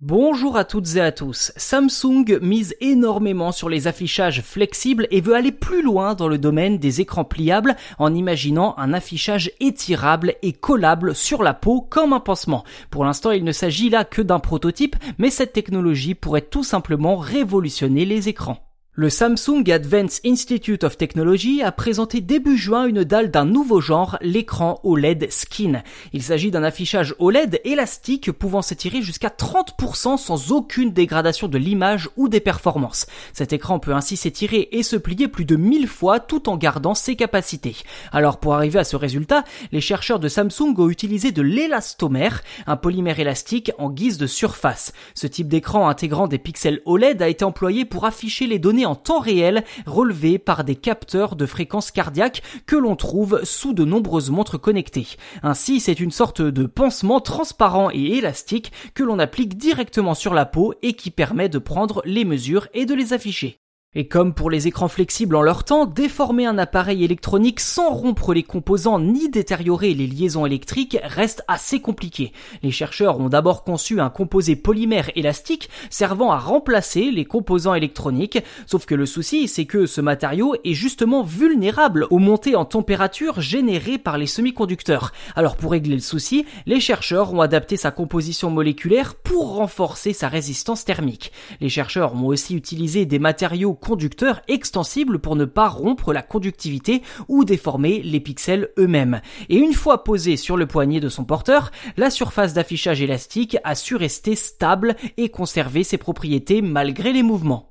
Bonjour à toutes et à tous. Samsung mise énormément sur les affichages flexibles et veut aller plus loin dans le domaine des écrans pliables en imaginant un affichage étirable et collable sur la peau comme un pansement. Pour l'instant, il ne s'agit là que d'un prototype, mais cette technologie pourrait tout simplement révolutionner les écrans. Le Samsung Advanced Institute of Technology a présenté début juin une dalle d'un nouveau genre, l'écran OLED Skin. Il s'agit d'un affichage OLED élastique pouvant s'étirer jusqu'à 30% sans aucune dégradation de l'image ou des performances. Cet écran peut ainsi s'étirer et se plier plus de 1000 fois tout en gardant ses capacités. Alors pour arriver à ce résultat, les chercheurs de Samsung ont utilisé de l'élastomère, un polymère élastique en guise de surface. Ce type d'écran intégrant des pixels OLED a été employé pour afficher les données en temps réel relevés par des capteurs de fréquence cardiaque que l'on trouve sous de nombreuses montres connectées. Ainsi, c'est une sorte de pansement transparent et élastique que l'on applique directement sur la peau et qui permet de prendre les mesures et de les afficher. Et comme pour les écrans flexibles en leur temps, déformer un appareil électronique sans rompre les composants ni détériorer les liaisons électriques reste assez compliqué. Les chercheurs ont d'abord conçu un composé polymère élastique servant à remplacer les composants électroniques, sauf que le souci c'est que ce matériau est justement vulnérable aux montées en température générées par les semi-conducteurs. Alors pour régler le souci, les chercheurs ont adapté sa composition moléculaire pour renforcer sa résistance thermique. Les chercheurs ont aussi utilisé des matériaux conducteurs extensibles pour ne pas rompre la conductivité ou déformer les pixels eux-mêmes. Et une fois posé sur le poignet de son porteur, la surface d'affichage élastique a su rester stable et conserver ses propriétés malgré les mouvements.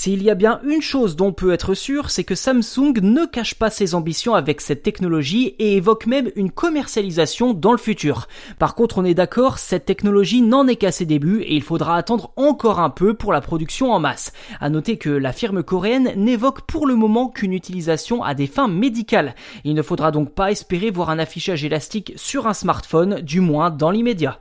S'il y a bien une chose dont on peut être sûr, c'est que Samsung ne cache pas ses ambitions avec cette technologie et évoque même une commercialisation dans le futur. Par contre, on est d'accord, cette technologie n'en est qu'à ses débuts et il faudra attendre encore un peu pour la production en masse. À noter que la firme coréenne n'évoque pour le moment qu'une utilisation à des fins médicales. Il ne faudra donc pas espérer voir un affichage élastique sur un smartphone, du moins dans l'immédiat.